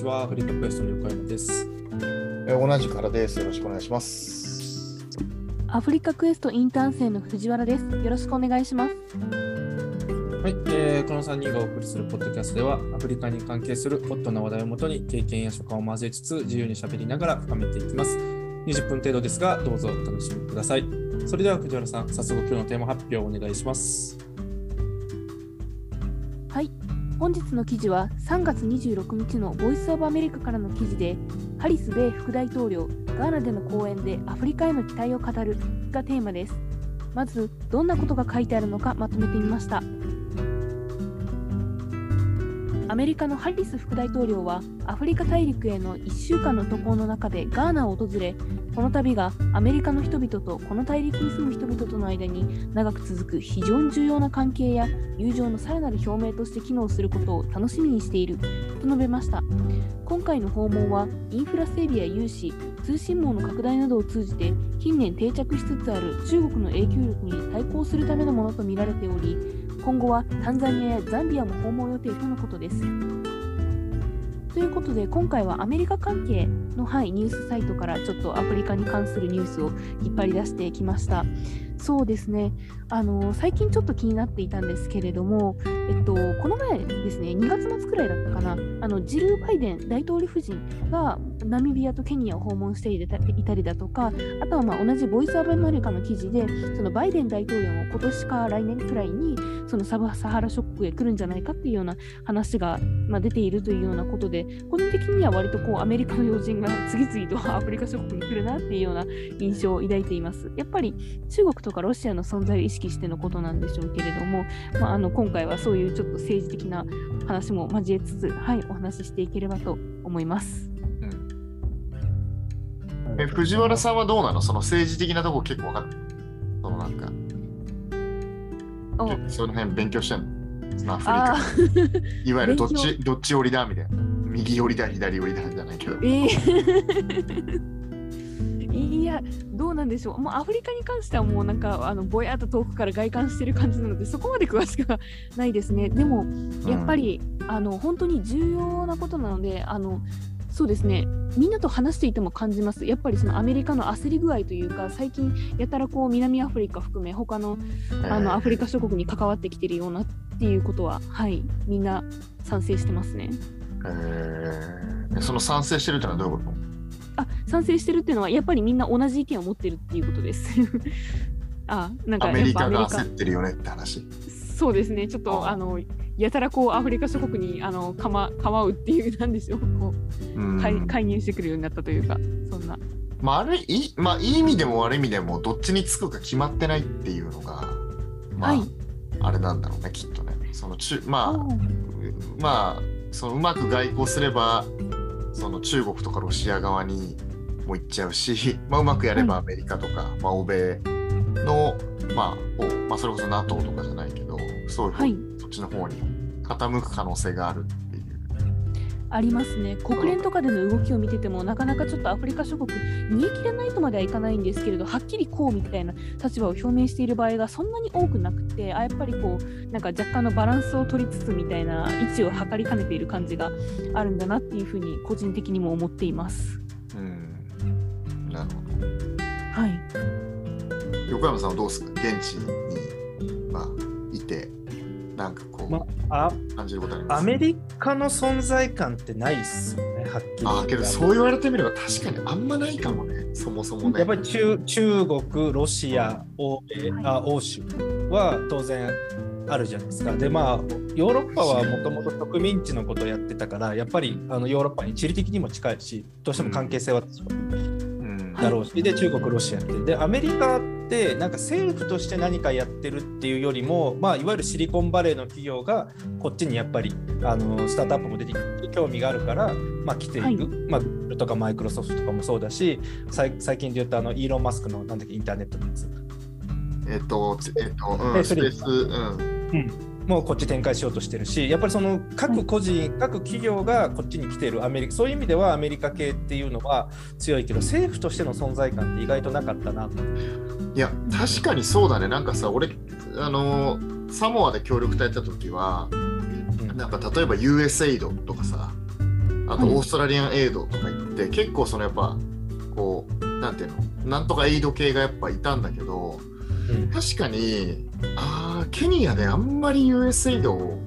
ちは。アフリカクエストの横山です。え同じからです。よろしくお願いします。アフリカクエストインターン生の藤原です。よろしくお願いします。はい、えーこの3人がお送りするポッドキャストでは、アフリカに関係するホットな話題をもとに、経験や所感を交えつつ、自由に喋りながら深めていきます。20分程度ですが、どうぞお楽しみください。それでは、藤原さん、早速今日のテーマ発表をお願いします。本日の記事は3月26日のボイスオブアメリカからの記事で、ハリス米副大統領、ガーナでの講演でアフリカへの期待を語るがテーマです。まず、どんなことが書いてあるのかまとめてみました。アメリカのハリス副大統領はアフリカ大陸への1週間の渡航の中でガーナを訪れこの旅がアメリカの人々とこの大陸に住む人々との間に長く続く非常に重要な関係や友情のさらなる表明として機能することを楽しみにしていると述べました今回の訪問はインフラ整備や融資通信網の拡大などを通じて近年定着しつつある中国の影響力に対抗するためのものとみられており今後はタンザニアやザンビアも訪問予定とのことです。ということで今回はアメリカ関係の、はい、ニュースサイトからちょっとアフリカに関するニュースを引っ張り出してきました。そうですねあの最近ちょっと気になっていたんですけれども、えっと、この前ですね2月末くらいだったかなあのジル・バイデン大統領夫人がナミビアとケニアを訪問していたりだとかあとはまあ同じボイス・オブ・アメリカの記事でそのバイデン大統領も今年か来年くらいにそのサブサハラショックへ来るんじゃないかっていうような話が、まあ、出ているというようなことで個人的には割とこうアメリカの要人が 次々とアフリカ諸国に来るなっていうような印象を抱いています。やっぱり中国とかロシアの存在を意識してのことなんでしょうけれども、まあ、あの今回はそういうちょっと政治的な話も交えつつ、はい、お話ししていければと思います。え藤原さんはどうなの？その政治的なとこ結構分かってる？そのなんか、その辺勉強してんの？そのアフリあカ。いわゆるどっ勉ちどっち寄りだみたいな。右寄りだ、左寄りだじゃないけど。えーいや、どうなんでしょう。もうアフリカに関してはもうなんかあのぼやっと遠くから外観してる感じなので、そこまで詳しくはないですね。でも、やっぱり、あの本当に重要なことなので、あのそうですね、みんなと話していても感じます。やっぱりそのアメリカの焦り具合というか、最近やたらこう南アフリカ含め、他のあのアフリカ諸国に関わってきてるようなっていうことは、はい、みんな賛成してますね。えーその賛成してるってのはどういうこあ賛成してるっていうのはやっぱりみんな同じ意見を持ってるっていうことです。あなんとアメリカが焦ってるよねって話。そうですね。ちょっとああのやたらこうアフリカ諸国にあのかま構うっていうなんでしょう。こう介介入してくるようになったというかそんな。まあ、あれいい、まあ、いい意味でも悪い意味でもどっちにつくか決まってないっていうのが、まあ、はい。あれなんだろうねきっとね。その中まあまあそのうまく外交すればその中国とかロシア側にも行っちゃうし、まあ、うまくやればアメリカとか、まあ、欧米の、まあ方まあ、それこそ NATO とかじゃないけどそういう方、はいそっちの方に傾く可能性があるっていう。ありますね国連とかでの動きを見ててもなかなかちょっとアフリカ諸国煮え切らないとまではいかないんですけれどはっきりこうみたいな立場を表明している場合がそんなに多くなくてあやっぱりこうなんか若干のバランスを取りつつみたいな位置を測りかねている感じがあるんだなっていうふうに個人的にも思っています。うんなるほど。はい。横山さんはどうですか？現地に、まあ、いてなんかこう、まあ、感じることあります？アメリカの存在感ってないっすよね、はっきり。ああけどそう言われてみれば確かにあんまないかもね。そもそもね。やっぱり中中国、ロシア、欧米あ欧州は当然あるじゃないですか。でまあヨーロッパはもともと植民地のことをやってたからやっぱりあのヨーロッパに地理的にも近いしどうしても関係性はうんだろうし、で中国、ロシアって。でアメリカってなんか政府として何かやってるっていうよりも、まあ、いわゆるシリコンバレーの企業がこっちにやっぱりあのスタートアップも出てきて興味があるから、まあ、来ている、はい。まあ、Google とかマイクロソフトとかもそうだし最最近で言うとあのイーロン・マスクのなんだっけインターネットのやつ。えっとえっと、うん、スペースうんもうこっち展開しようとしてるしやっぱりその各個人、各企業がこっちに来ているアメリカそういう意味ではアメリカ系っていうのは強いけど政府としての存在感って意外となかったなと。いや確かにそうだね。なんかさ俺あのサモアで協力隊やった時はうん。なんか例えば USAID とかさあとオーストラリアンエイドとか言って、結構そのやっぱこうなんていうのなんとかエイド系がやっぱいたんだけどうん確かにあーケニアであんまり US エイドを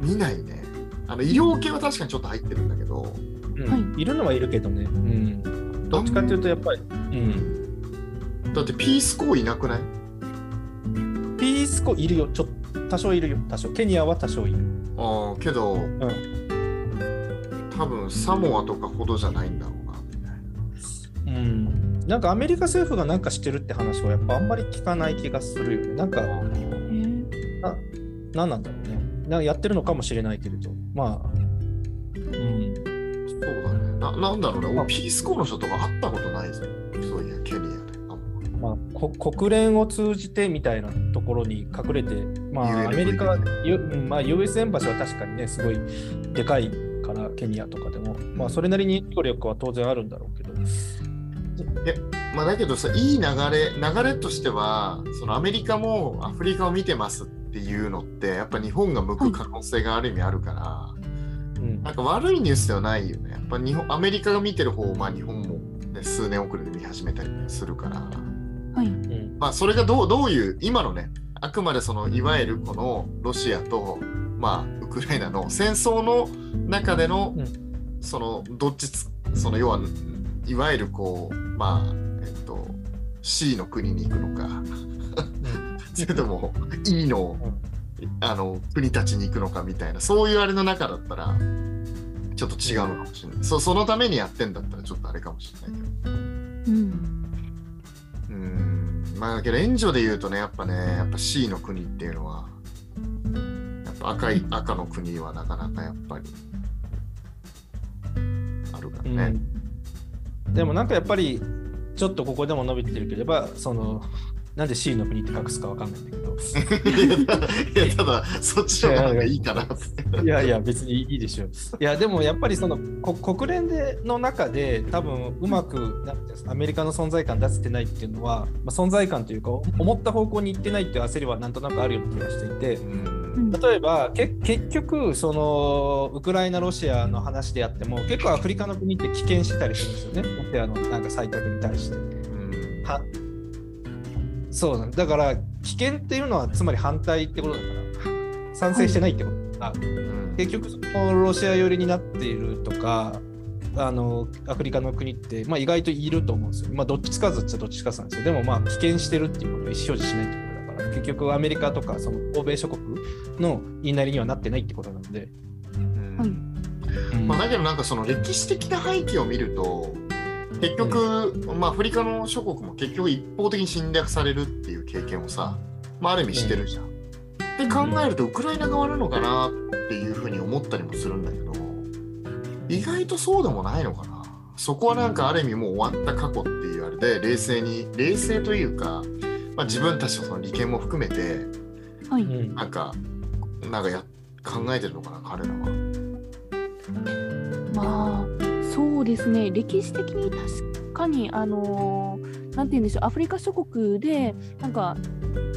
見ないねあの医療系は確かにちょっと入ってるんだけどうんはいいるのはいるけどね。うん。どっちかっていうと、やっぱり、うん。だってピースコーいなくない？ピースコいるよ。ちょ多少いるよ。多少。ケニアは多少いる。ああけど、ん多分サモアとかほどじゃないんだ。なんかアメリカ政府がなんかしてるって話はやっぱあんまり聞かない気がするよね。なんか、へー。何なんだろうね。なんかやってるのかもしれないけれど。まあ、うん。そうだね。ななんだろうね。まあ。俺ピースコーの人とか会ったことないぞ。そういやケニアでままあ、こ国連を通じてみたいなところに隠れて、まあ、アメリカ、ゆうんまあ、US エンバシーは確かにね、すごいでかいから、ケニアとかでも、まあ、それなりに影響力は当然あるんだろうけど、まあだけどさいい流れ流れとしてはそのアメリカもアフリカを見てますっていうのってやっぱ日本が向く可能性がある意味あるから、うん。なんか悪いニュースではないよね。やっぱ日本アメリカが見てる方をまあ日本も、ね、数年遅れで見始めたりするから。はい。うん。まあそれがどうどういう今のねあくまでそのいわゆるこのロシアとまあウクライナの戦争の中での、うん。そのどっちつその要はいわゆるこうまあえっと C の国に行くのか。それとも E のあの国たちに行くのかみたいなそういうあれの中だったらちょっと違うのかもしれない、そそのためにやってんだったらちょっとあれかもしれないけど。うん。うーん。まあだけど援助で言うとねやっぱねやっぱ C の国っていうのはやっぱ赤い赤の国はなかなかやっぱりあるからね、でもなんかやっぱり、ちょっとここでも伸びてるければ、その、なんで C の国って隠すかわかんないんだけど、いやただそっちの方がいいかなって。いやいや、別にいいでしょう。いや、でもやっぱりそのこ国連での中で、多分うまくアメリカの存在感出せてないっていうのは、まあ、存在感というか、思った方向に行ってないっていう焦りはなんとなくあるような気がしていて。う、んうん例えばけ結局そのウクライナロシアの話であっても結構アフリカの国って棄権してたりするんですよね。ロシアのなんか採択に対して。うん。はそうなんだから棄権っていうのはつまり反対ってことだから。賛成してないってこと。だから、うん。結局そのロシア寄りになっているとかあのアフリカの国って、まあ、意外といると思うんですよ。まあ、どっちつかずっちゃどっちつかずなんですよ。でもまあ棄権してるっていうことを意思表示しないってことだから。結局アメリカとかその欧米諸国の言いなりにはなってないってことなので。うん。はい。うん。まあ、だけどなんかその歴史的な背景を見ると結局、まあ、アフリカの諸国も結局一方的に侵略されるっていう経験をさ、まあ、ある意味してるじゃん。で考えるとウクライナ側なのかなっていうふうに思ったりもするんだけど意外とそうでもないのかな。そこはなんかある意味もう終わった過去っていうあれで冷静に冷静というか、まあ、自分たちのその利権も含めてなんかなんかや考えてるのかな彼らは。まあそうですね歴史的に確かにあのーなんて言うんでしょうアフリカ諸国でなんか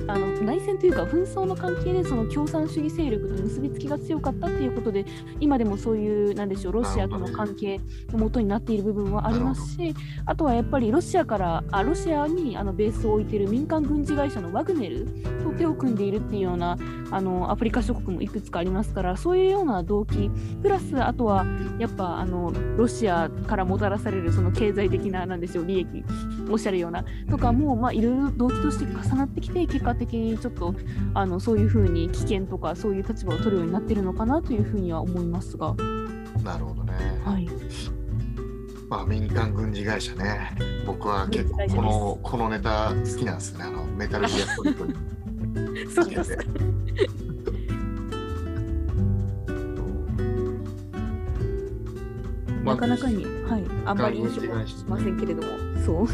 あの内戦というか紛争の関係でその共産主義勢力と結びつきが強かったっていうことで今でもそういうなんでしょうロシアとの関係のもとになっている部分はありますしあとはやっぱりロシアからあロシアにあのベースを置いている民間軍事会社のワグネルと手を組んでいるっていうようなあのアフリカ諸国もいくつかありますからそういうような動機プラスあとはやっぱあのロシアからもたらされるその経済的ななんでしょう利益おっしゃるようなとかもまあいろいろ動機として重なってきて結果的にちょっとあのそういうふうに危険とかそういう立場を取るようになってるのかなというふうには思いますが、なるほどね。はい、まあ民間軍事会社ね。僕は結構このこのネタ好きなんですよね。あのメタルギアソリッドにです なかなかに、はい、あんまり印象はしませんけれども、そう。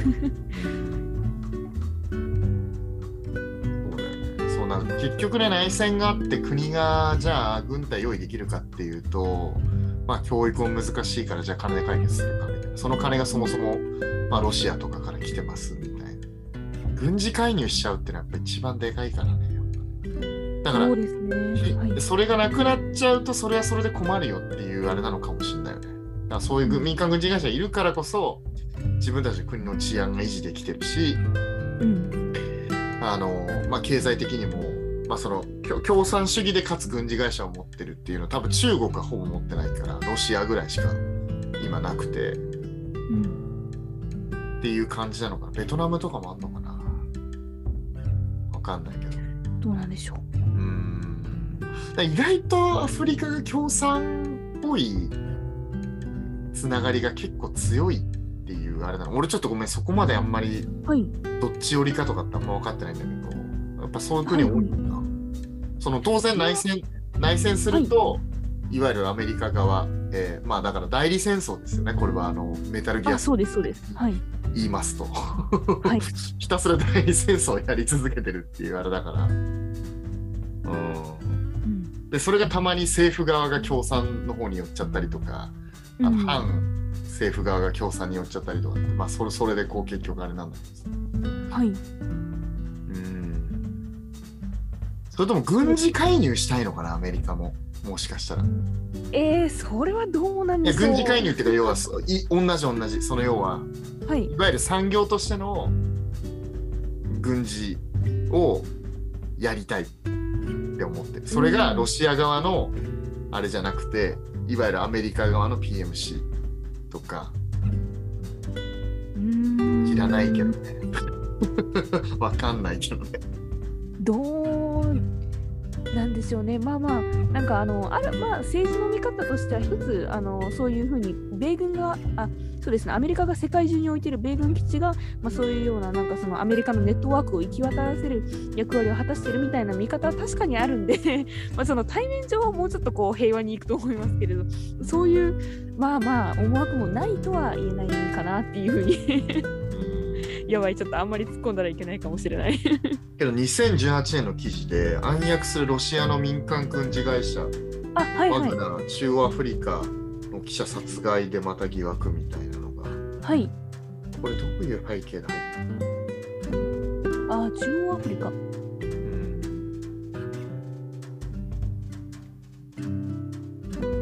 ねそうなん結局ね内戦があって国がじゃあ軍隊用意できるかっていうとまあ教育も難しいからじゃあ金で解決するかみたいな。その金がそもそも、まあ、ロシアとかから来てますみたいな。軍事介入しちゃうってのはやっぱ一番でかいからねだからそね。はい、それがなくなっちゃうとそれはそれで困るよっていうあれなのかもしれないよね。からそういう軍民間軍事会社がいるからこそ自分たちの国の治安が維持できてるしうん。あの、まあ、経済的にも、まあ、その共共産主義でかつ軍事会社を持ってるっていうのは多分中国はほぼ持ってないからロシアぐらいしか今なくて。うん。っていう感じなのかな。ベトナムとかもあんのかな。わかんないけど。どうなんでしょう。うーん意外とアフリカが共産っぽいつながりが結構強いっていうあれなの。俺ちょっとごめんそこまであんまりはい。どっち寄りかとかってあんま分かってないんだけどやっぱそういう国多いんだな、その当然内戦内戦すると、い、わゆるアメリカ側、えーまあだから代理戦争ですよねこれはあのメタルギアあ、そうです、そうです。はい。言いますと、はい。ひたすら代理戦争をやり続けてるっていうあれだからうんうん。でそれがたまに政府側が共産の方に寄っちゃったりとか、あうんの反政府側が共産に寄っちゃったりとかって、まあ、それそれでこう結局あれなんだけどはい。うんそれとも軍事介入したいのかなアメリカも。もしかしたら。いえー、それはどうなんでしょう。や軍事介入っていうか要はい同じ同じ。その要ははい。いわゆる産業としての軍事をやりたいって思ってる。それがロシア側のあれじゃなくていわゆるアメリカ側の PMC とか。知らないけどね。わかんないけどね。どうなんでしょうね。まあまあ、なんかあの、あるまあ、政治の見方としては、一つあの、そういうふうに、米軍が、あそうですね、アメリカが世界中に置いている米軍基地が、まあ、そういうような、なんかそのアメリカのネットワークを行き渡らせる役割を果たしているみたいな見方は確かにあるんで、まあその対面上はもうちょっとこう平和にいくと思いますけれど、そういう、まあまあ、思惑もないとは言えないかなっていうふうに。やばい、ちょっとあんまり突っ込んだらいけないかもしれない。けど2018年の記事で暗躍するロシアの民間軍事会社あ、はいはいワグ。ナー中央アフリカの記者殺害でまた疑惑みたいなのがはい。これどういう背景で入ってるあ、中央アフリカ。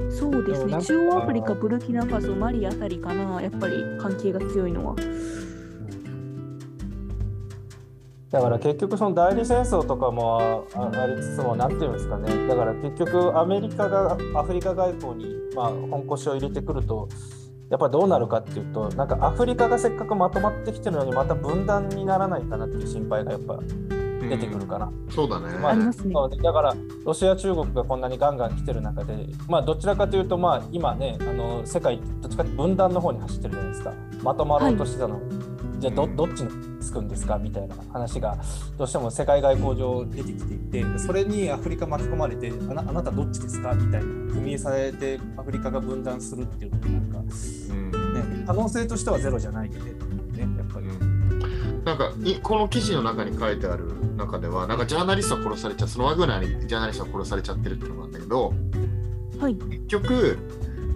そうですね。中央アフリカ、ブルキナファソ、マリあたりかな。やっぱり関係が強いのは。だから結局その代理戦争とかもあありつつも何ていうんですかね。だから結局アメリカがアフリカ外交にまあ本腰を入れてくるとやっぱどうなるかっていうとなんかアフリカがせっかくまとまってきてるのにまた分断にならないかなっていう心配がやっぱ出てくるかな。そうだね、まあありますね。だからロシア、中国がこんなにガンガン来てる中で、まあ、どちらかというと、まあ、今ねあの世界どっちかというと分断の方に走ってるじゃないですか。まとまろうとしてたの、じゃあどどっちにつくんですか？みたいな話がどうしても世界外交上出てきていてそれにアフリカ巻き込まれてあなあなたどっちですか？みたいな踏み絵されてアフリカが分断するっていうのもなんか、うん。ね、可能性としてはゼロじゃないよねねやっぱり。なんかいこの記事の中に書いてある中ではなんかジャーナリストが殺されちゃうそのワグナーにジャーナリストが殺されちゃってるっていうのがあるんだけどはい。結局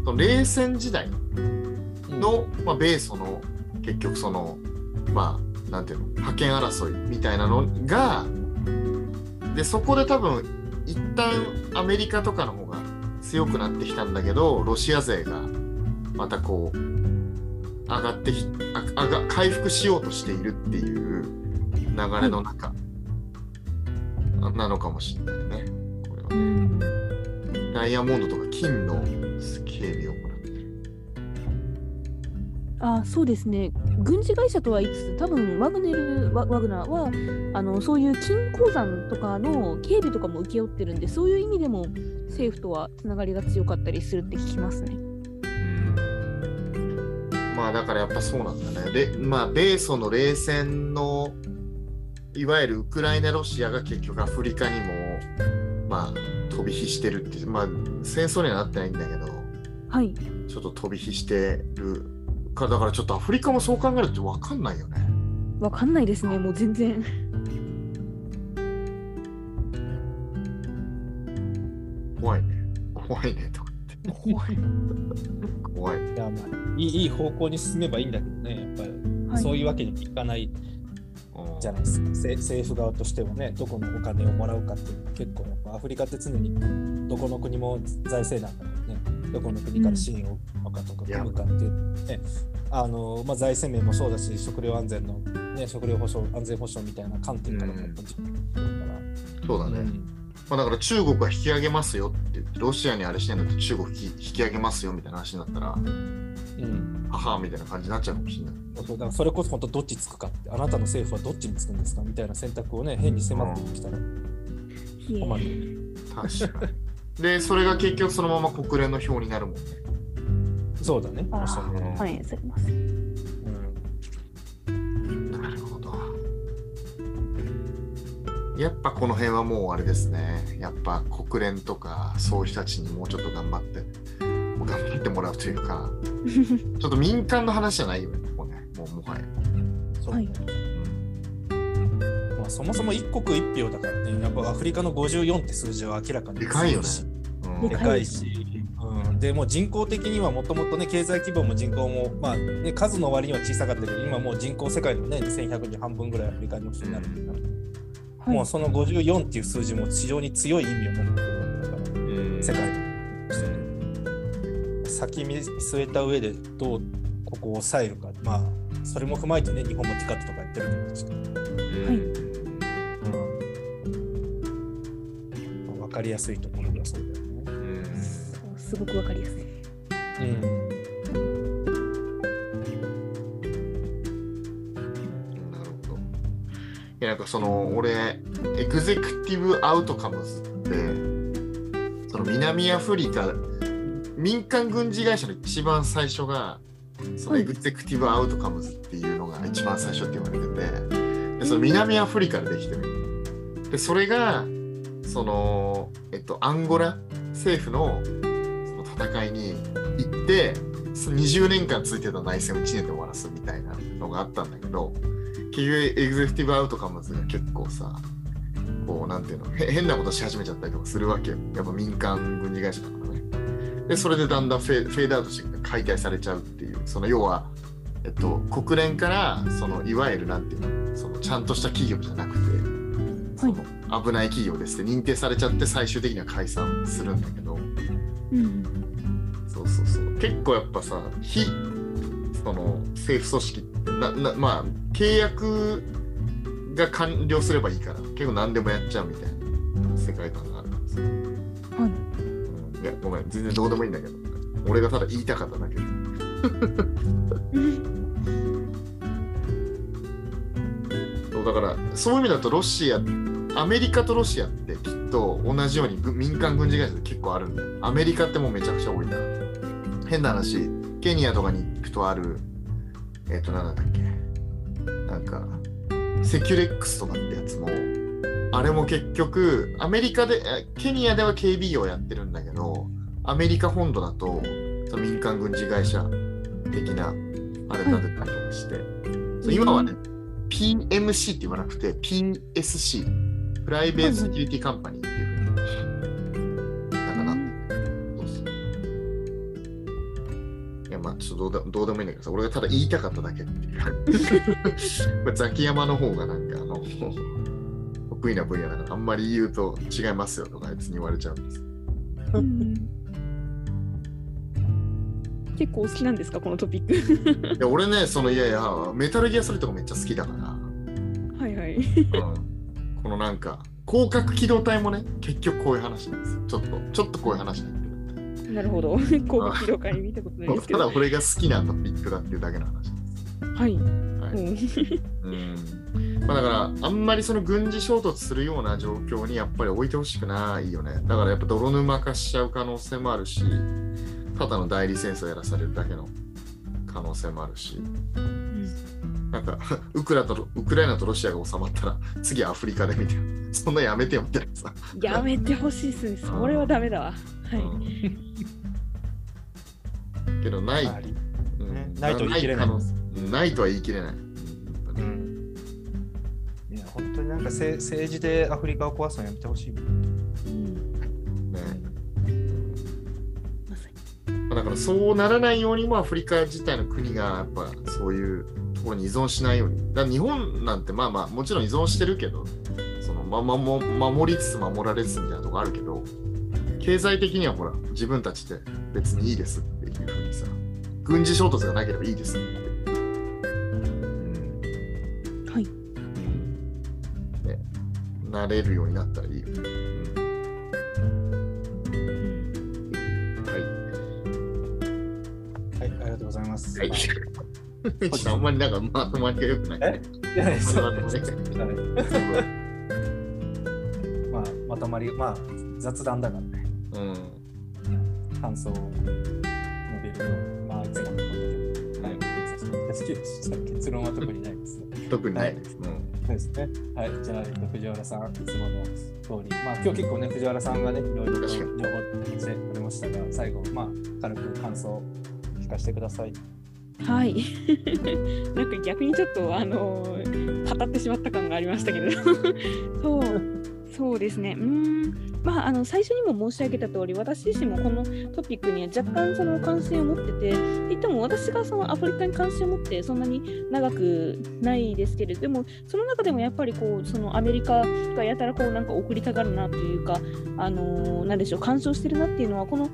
その冷戦時代の、まあ、米ソの結局そのまあなんていうの覇権争いみたいなのがでそこで多分一旦アメリカとかの方が強くなってきたんだけどロシア勢がまたこう上がってきああが回復しようとしているっていう流れの中、なのかもしれないね。これはうん。ダイヤモンドとか金の警備を行ってる。あ、そうですね。軍事会社とは言いつつ、多分ワグネルワワグナーはあのそういう金鉱山とかの警備とかも請け負ってるんで、そういう意味でも政府とはつながりが強かったりするって聞きますね。まあだからやっぱそうなんだね。で、まあ米ソの冷戦のいわゆるウクライナ、ロシアが結局アフリカにもまあ飛び火してるってまあ戦争にはなってないんだけど、はい。ちょっと飛び火してるから、だからちょっとアフリカもそう考えると分かんないよね。わかんないですね、もう全然。怖いね。怖いねとか言って。怖い。怖い。いやまあいいいい方向に進めばいいんだけどね、やっぱり、はいそういうわけにいかないうんじゃないですか、せ政府側としてはね、どこのお金をもらうかっていうのは結構やっぱアフリカって常にどこの国も財政難だからね、どこの国から支援をとかとか組むかっていう、ねあのまあ、財政面もそうだし食料安全の、ね、食料保障安全保障みたいな観点からもやっぱりそうだね。まあ、だから中国は引き上げますよって言って、ロシアにあれしてんだって中国引き引き上げますよみたいな話になったら、うん、母みたいな感じになっちゃうかもしれない。そうだからそれこそ本当どっちつくかってあなたの政府はどっちにつくんですか？みたいな選択をね変に迫ってきたら困る。確かに。で、それが結局そのまま国連の表になるもんね。そうだね。あおっしゃる通りー反映されます。うんなるほど。やっぱこの辺はもうあれですね。やっぱ国連とかそういう人たちにもうちょっと頑張って、もう頑張ってもらうというか、ちょっと民間の話じゃないよね、もうね。もうもはや。そうねまあ、そもそも一国一票だからね、やっぱアフリカの54って数字は明らかにでかいよね。でかいし、うん、でもう人口的にはもともとね、経済規模も人口も、まあね、数の割には小さかったけど、今もう人口世界のね、2100人半分ぐらいアフリカの人になるんだから、は。い。もうその54っていう数字も非常に強い意味を持ってるわけだから、うん世界としてね。先見据えた上でどうここを抑えるか、まあ、それも踏まえてね、日本もティカットとかやってると思うんですけど。うんりやすいところがそうだよね。うんすごくわかりやすい。うん、なるほど。いや、なんかその、俺、エグゼクティブ・アウトカムズって、その南アフリカ、民間軍事会社の一番最初が、そのはいエグゼクティブ・アウトカムズっていうのが一番最初って言われてて、でその南アフリカでできてる。で、それが、その、えっと、アンゴラ政府のその戦いに行って、その20年間続いてた内戦を1年で終わらすみたいなのがあったんだけど、結局エグゼクティブアウトカムズが結構さ、こうなんていうの、変なことし始めちゃったりとかするわけよ。やっぱ民間軍事会社だからね。で、それでだんだんフェフェードアウトして解体されちゃうっていう、その要は、えっと、国連から、そのいわゆるなんていうの、そのちゃんとした企業じゃなくて、その危ない企業ですって認定されちゃって最終的には解散するんだけど、うん。そうそうそう。結構やっぱさ、非その政府組織ってなな、まあ、契約が完了すればいいから、結構何でもやっちゃうみたいな世界観があるからさ。はい。うん、いや、ごめん、全然どうでもいいんだけど、俺がただ言いたかっただけで。だから、そういう意味だとロシア、アメリカとロシアってきっと同じように民間軍事会社って結構あるんだよ。アメリカってもうめちゃくちゃ多いから。変な話、ケニアとかに行くとある、えっ、と、なんだっけ、なんか、セキュレックスとかってやつも、あれも結局、アメリカで、ケニアでは警備業やってるんだけど、アメリカ本土だと、民間軍事会社的な、あれ立てたりとかして、そう今はね、PMC って言わなくて、PSC、プライベートセキュリティカンパニーっていうふうに、なんかな。っていや、まあ、ちょっとどうでどうでもいいんだけどさ、俺がただ言いたかっただけっていう。まあザキヤマの方がなんか、あの、得意な分野だから、あんまり言うと違いますよとかあいつに言われちゃうんです。うん結構お好きなんですかこのトピック？いや、俺ね、その、いやいや、メタルギアソリッドがめっちゃ好きだから、はいはい。うんこのなんか、広角機動隊もね、結局こういう話なんですよ。ちょっと、ちょっとこういう話になってる。なるほど。広角機動会見たことないですけど。ただ俺が好きなトピックだっていうだけの話です。はい。はいうんうんまあ、だからあんまりその軍事衝突するような状況にやっぱり置いてほしくないよねだからやっぱ泥沼化しちゃう可能性もあるしただの代理戦争やらされるだけの可能性もあるし。なんか ウクラとウクライナとロシアが収まったら次アフリカでみたいな。そんなやめてよみたいなさ、やめてほしいですね。それはダメだわ。はい。うん。けどない、あり。うん。ねないと言い切れない。ないとは言い切れない、うん。いや本当になんかせ政治でアフリカを壊すのやめてほしい。だからそうならないようにもアフリカ自体の国がやっぱそういうところに依存しないように。だ日本なんてまあまあもちろん依存してるけど、そのままも守りつつ守られつつみたいなとこあるけど、経済的にはほら、自分たちで別にいいですっていうふうにさ、軍事衝突がなければいいですって。うんはい。ね、なれるようになったらいいよはい。あんまりなんかまとまりが良くない、ね。いやいやそうまとまりがはいまあ、まとまり、まあ、雑談だからね、うん。感想を述べるように、まあ、いつものことで、はい、結論結論は特にないですね。特にないです。うんそうですね。はい、じゃあ、えっと藤原さん、いつもの通り、まあ、今日結構ね、藤原さんがね、いろいろと情報をしてくれましたが、最後、まあ、軽く感想を聞かせてください。はい。なんか逆にちょっとあのー語ってしまった感がありましたけれど。そう。そうですね。うーん。まああの最初にも申し上げた通り、私自身もこのトピックには若干その関心を持ってて、って言っても私がそのアフリカに関心を持ってそんなに長くないですけれど、でもその中でもやっぱりこうそのアメリカがやたらこうなんか送りたがるなというか、あのーなんでしょう、干渉してるなっていうのはこの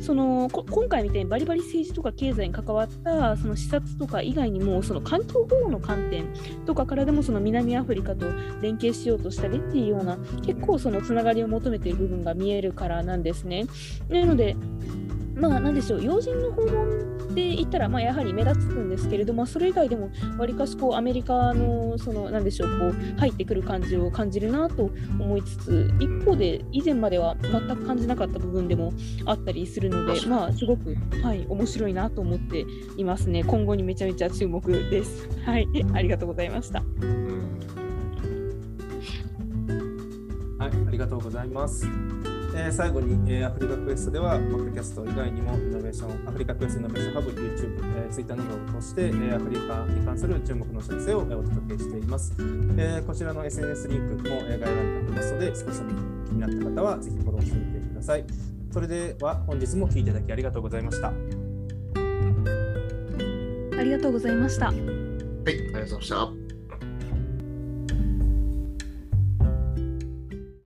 そのこ今回みたいにバリバリ政治とか経済に関わったその視察とか以外にもその環境保護の観点とかからでもその南アフリカと連携しようとしたりっていうような結構そのつながりを求めている部分が見えるからなんですね。なのでまあなんでしょう要人の訪問で言ったらまあやはり目立つんですけれどもそれ以外でもわりかしこうアメリカのそのなんでしょうこう入ってくる感じを感じるなと思いつつ一方で以前までは全く感じなかった部分でもあったりするのでまあすごくはい面白いなと思っていますね。今後にめちゃめちゃ注目です。はい。ありがとうございました。うん。はい、ありがとうございます。えー最後に、えーアフリカクエストでは、ポッドキャスト以外にも、イノベーション、アフリカクエストイノベーションハブ、YouTube、えー、Twitter などを通して、えーアフリカに関する注目のお知らせを、えーお届けしています。えーこちらの SNS リンクも、えー概要欄に貼ってますので、少しでも気になった方は、ぜひフォローしてみてください。それでは、本日も聞いていただきありがとうございました。ありがとうございましたはい、ありがとうございました。